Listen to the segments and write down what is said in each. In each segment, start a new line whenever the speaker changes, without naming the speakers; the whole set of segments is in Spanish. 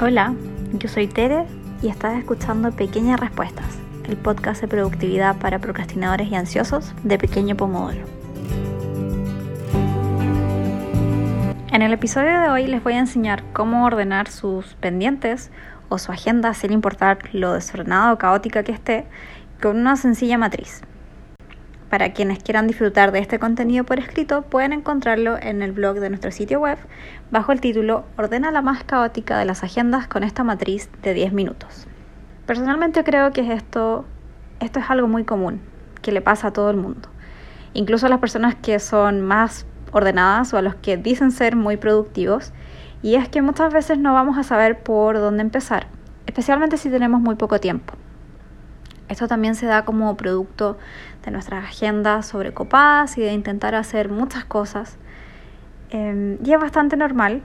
Hola, yo soy Tere y estás escuchando Pequeñas Respuestas, el podcast de productividad para procrastinadores y ansiosos de Pequeño Pomodoro. En el episodio de hoy les voy a enseñar cómo ordenar sus pendientes o su agenda sin importar lo desordenada o caótica que esté con una sencilla matriz. Para quienes quieran disfrutar de este contenido por escrito, pueden encontrarlo en el blog de nuestro sitio web bajo el título Ordena la más caótica de las agendas con esta matriz de 10 minutos. Personalmente creo que esto, es algo muy común, que le pasa a todo el mundo. Incluso a las personas que son más ordenadas o a los que dicen ser muy productivos. Y es que muchas veces no vamos a saber por dónde empezar, especialmente si tenemos muy poco tiempo. Esto también se da como producto de nuestras agendas sobrecopadas y de intentar hacer muchas cosas. Em, y es bastante normal,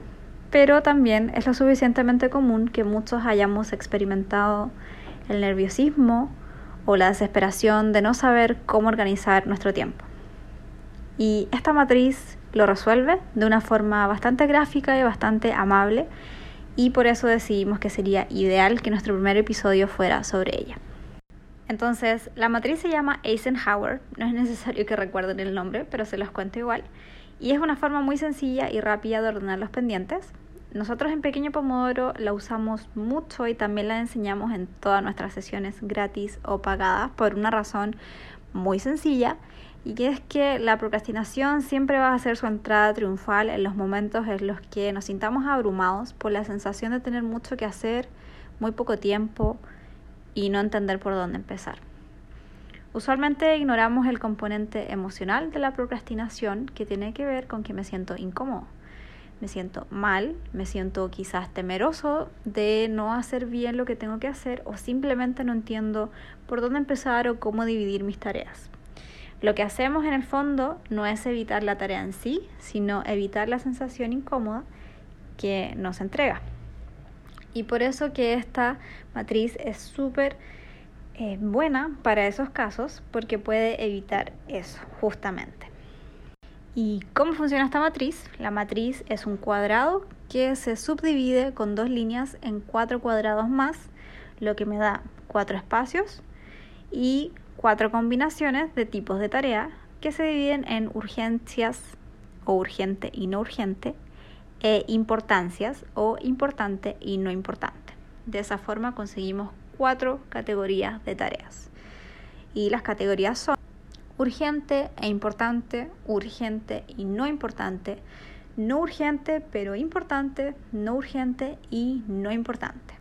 pero también es lo suficientemente común que muchos hayamos experimentado el nerviosismo o la desesperación de no saber cómo organizar nuestro tiempo. Y esta matriz lo resuelve de una forma bastante gráfica y bastante amable y por eso decidimos que sería ideal que nuestro primer episodio fuera sobre ella. Entonces, la matriz se llama Eisenhower, no es necesario que recuerden el nombre, pero se los cuento igual. Y es una forma muy sencilla y rápida de ordenar los pendientes. Nosotros en Pequeño Pomodoro la usamos mucho y también la enseñamos en todas nuestras sesiones gratis o pagadas por una razón muy sencilla y es que la procrastinación siempre va a ser su entrada triunfal en los momentos en los que nos sintamos abrumados por la sensación de tener mucho que hacer, muy poco tiempo, y no entender por dónde empezar. Usualmente ignoramos el componente emocional de la procrastinación que tiene que ver con que me siento incómodo, me siento mal, me siento quizás temeroso de no hacer bien lo que tengo que hacer o simplemente no entiendo por dónde empezar o cómo dividir mis tareas. Lo que hacemos en el fondo no es evitar la tarea en sí, sino evitar la sensación incómoda que nos entrega. Y por eso que esta matriz es súper eh, buena para esos casos porque puede evitar eso justamente. ¿Y cómo funciona esta matriz? La matriz es un cuadrado que se subdivide con dos líneas en cuatro cuadrados más, lo que me da cuatro espacios y cuatro combinaciones de tipos de tarea que se dividen en urgencias o urgente y no urgente, e importancias o importante y no importante. De esa forma conseguimos cuatro categorías de tareas. Y las categorías son urgente e importante, urgente y no importante, no urgente pero importante, no urgente y no importante.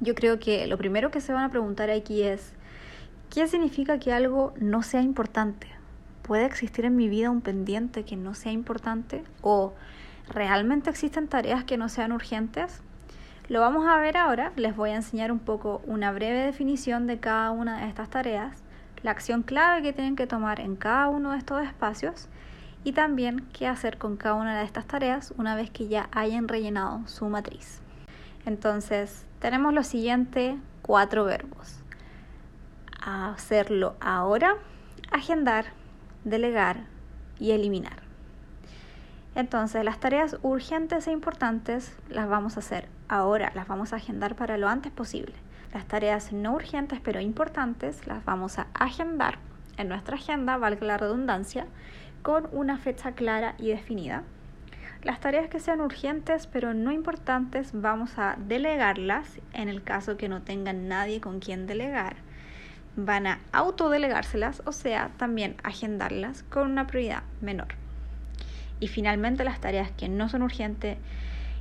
Yo creo que lo primero que se van a preguntar aquí es, ¿qué significa que algo no sea importante? ¿Puede existir en mi vida un pendiente que no sea importante? ¿O ¿realmente existen tareas que no sean urgentes? Lo vamos a ver ahora, les voy a enseñar un poco una breve definición de cada una de estas tareas, la acción clave que tienen que tomar en cada uno de estos espacios y también qué hacer con cada una de estas tareas una vez que ya hayan rellenado su matriz. Entonces, tenemos los siguientes cuatro verbos. Hacerlo ahora, agendar, delegar y eliminar. Entonces, las tareas urgentes e importantes las vamos a hacer ahora, las vamos a agendar para lo antes posible. Las tareas no urgentes pero importantes las vamos a agendar en nuestra agenda, valga la redundancia, con una fecha clara y definida. Las tareas que sean urgentes pero no importantes vamos a delegarlas en el caso que no tengan nadie con quien delegar. Van a autodelegárselas, o sea, también agendarlas con una prioridad menor. Y finalmente las tareas que no son urgentes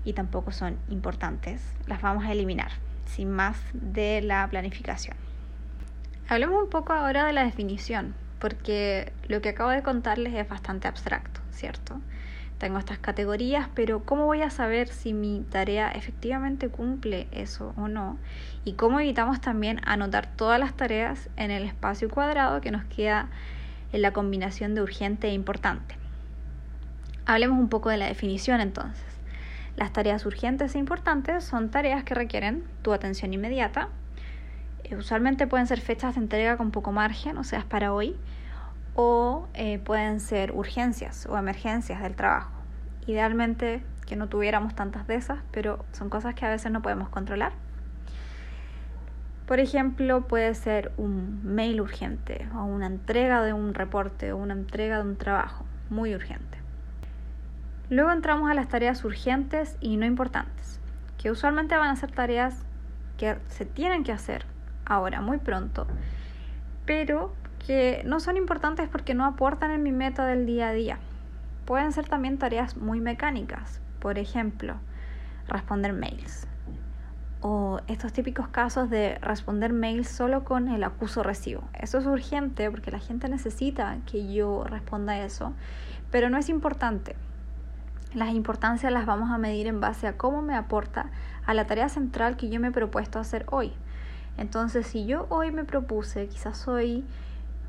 y tampoco son importantes las vamos a eliminar, sin más de la planificación. Hablemos un poco ahora de la definición, porque lo que acabo de contarles es bastante abstracto, ¿cierto? Tengo estas categorías, pero ¿cómo voy a saber si mi tarea efectivamente cumple eso o no? Y cómo evitamos también anotar todas las tareas en el espacio cuadrado que nos queda en la combinación de urgente e importante. Hablemos un poco de la definición entonces. Las tareas urgentes e importantes son tareas que requieren tu atención inmediata. Eh, usualmente pueden ser fechas de entrega con poco margen, o sea, es para hoy, o eh, pueden ser urgencias o emergencias del trabajo. Idealmente que que no tuviéramos tantas de esas, pero son cosas que a veces no podemos controlar. Por ejemplo, puede ser un mail urgente o una entrega de un reporte o una entrega de un trabajo muy urgente. Luego entramos a las tareas urgentes y no importantes, que usualmente van a ser tareas que se tienen que hacer ahora, muy pronto, pero que no son importantes porque no aportan en mi meta del día a día. Pueden ser también tareas muy mecánicas, por ejemplo, responder mails. O estos típicos casos de responder mails solo con el acuso recibo. Eso es urgente porque la gente necesita que yo responda eso, pero no es importante. Las importancias las vamos a medir en base a cómo me aporta a la tarea central que yo me he propuesto hacer hoy. Entonces, si yo hoy me propuse, quizás soy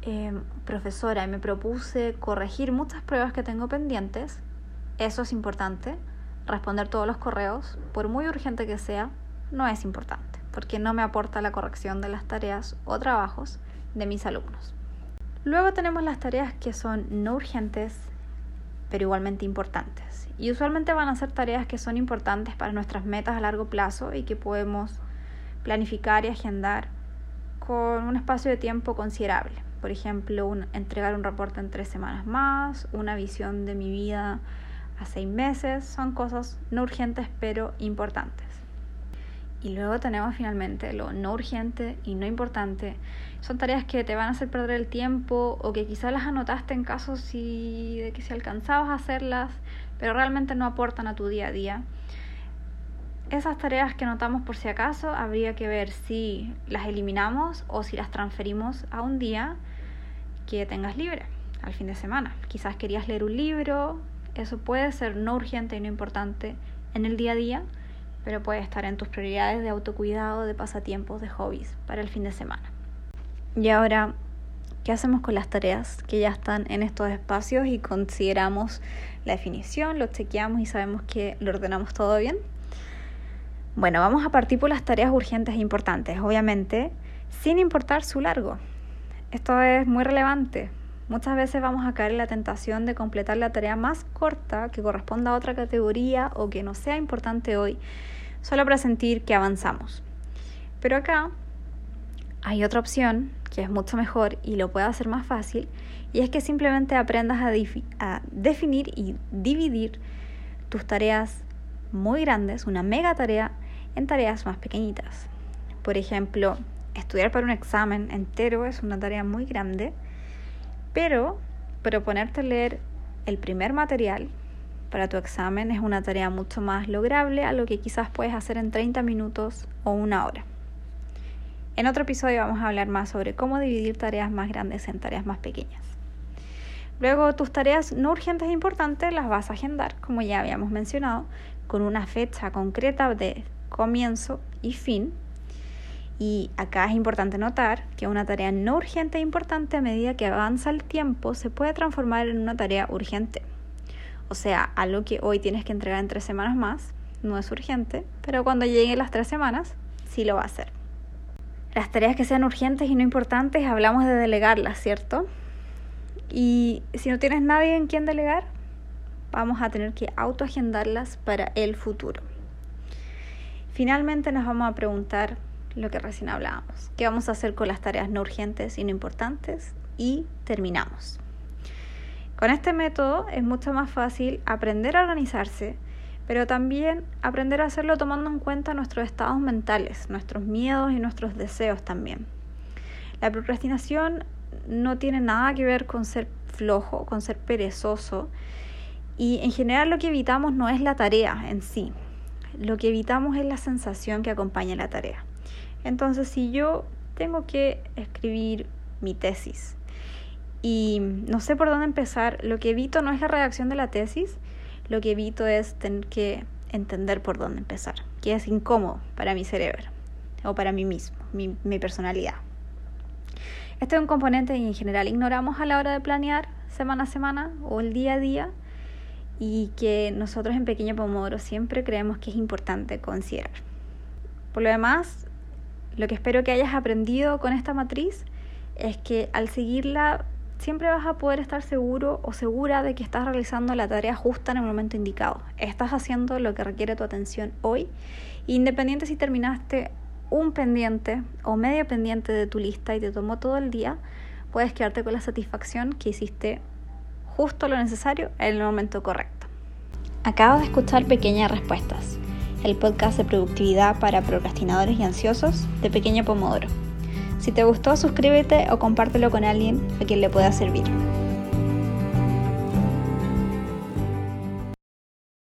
em, profesora y me propuse corregir muchas pruebas que tengo pendientes, eso es importante. Responder todos los correos, por muy urgente que sea, no es importante, porque no me aporta la corrección de las tareas o trabajos de mis alumnos. Luego tenemos las tareas que son no urgentes, pero igualmente importantes. Y usualmente van a ser tareas que son importantes para nuestras metas a largo plazo y que podemos planificar y agendar con un espacio de tiempo considerable. Por ejemplo, entregar un reporte en tres semanas más, una visión de mi vida a seis meses, son cosas no urgentes pero importantes. Y luego tenemos finalmente lo no urgente y no importante. Son tareas que te van a hacer perder el tiempo o que quizás las anotaste en caso de que si alcanzabas a hacerlas, pero realmente no aportan a tu día a día esas tareas que anotamos por si acaso, habría que ver si las eliminamos o si las transferimos a un día que tengas libre, al fin de semana. Quizás querías leer un libro, eso puede ser no urgente y no importante en el día a día, pero puede estar en tus prioridades de autocuidado, de pasatiempos, de hobbies para el fin de semana. Y ahora, ¿qué hacemos con las tareas que ya están en estos espacios y consideramos la definición, lo chequeamos y sabemos que lo ordenamos todo bien? Bueno, vamos a partir por las tareas urgentes e importantes, obviamente, sin importar su largo. Esto es muy relevante. Muchas veces vamos a caer en la tentación de completar la tarea más corta que corresponda a otra categoría o que no sea importante hoy, solo para sentir que avanzamos. Pero acá hay otra opción que es mucho mejor y lo puede hacer más fácil, y es que simplemente aprendas a, definir y dividir tus tareas muy grandes, una mega tarea, en tareas más pequeñitas. Por ejemplo, estudiar para un examen entero es una tarea muy grande, pero proponerte leer el primer material para tu examen es una tarea mucho más lograble a lo que quizás puedes hacer en 30 minutos o una hora. En otro episodio vamos a hablar más sobre cómo dividir tareas más grandes en tareas más pequeñas. Luego tus tareas no urgentes e importantes las vas a agendar, como ya habíamos mencionado, con una fecha concreta de comienzo y fin. Y acá es importante notar que una tarea no urgente e importante a medida que avanza el tiempo se puede transformar en una tarea urgente. O sea, algo que hoy tienes que entregar en tres semanas más no es urgente, pero cuando lleguen las tres semanas sí lo va a hacer. Las tareas que sean urgentes y no importantes hablamos de delegarlas, ¿cierto? Y si no tienes nadie en quien delegar, vamos a tener que autoagendarlas para el futuro. Finalmente nos vamos a preguntar lo que recién hablábamos. ¿Qué vamos a hacer con las tareas no urgentes y no importantes? Y terminamos. Con este método es mucho más fácil aprender a organizarse, pero también aprender a hacerlo tomando en cuenta nuestros estados mentales, nuestros miedos y nuestros deseos también. La procrastinación no tiene nada que ver con ser flojo, con ser perezoso, y en general lo que evitamos no es la tarea en sí, lo que evitamos es la sensación que acompaña la tarea. Entonces, si yo tengo que escribir mi tesis y no sé por dónde empezar, lo que evito no es la redacción de la tesis, lo que evito es tener que entender por dónde empezar, que es incómodo para mi cerebro o para mí mismo, mi, personalidad. Este es un componente que en general ignoramos a la hora de planear semana a semana o el día a día y que nosotros en Pequeño Pomodoro siempre creemos que es importante considerar. Por lo demás, lo que espero que hayas aprendido con esta matriz es que al seguirla siempre vas a poder estar seguro o segura de que estás realizando la tarea justa en el momento indicado. Estás haciendo lo que requiere tu atención hoy, independiente si terminaste un pendiente o medio pendiente de tu lista y te tomó todo el día, puedes quedarte con la satisfacción que hiciste justo lo necesario en el momento correcto. Acabas de escuchar Pequeñas Respuestas, el podcast de productividad para procrastinadores y ansiosos de Pequeño Pomodoro. Si te gustó, suscríbete o compártelo con alguien a quien le pueda servir.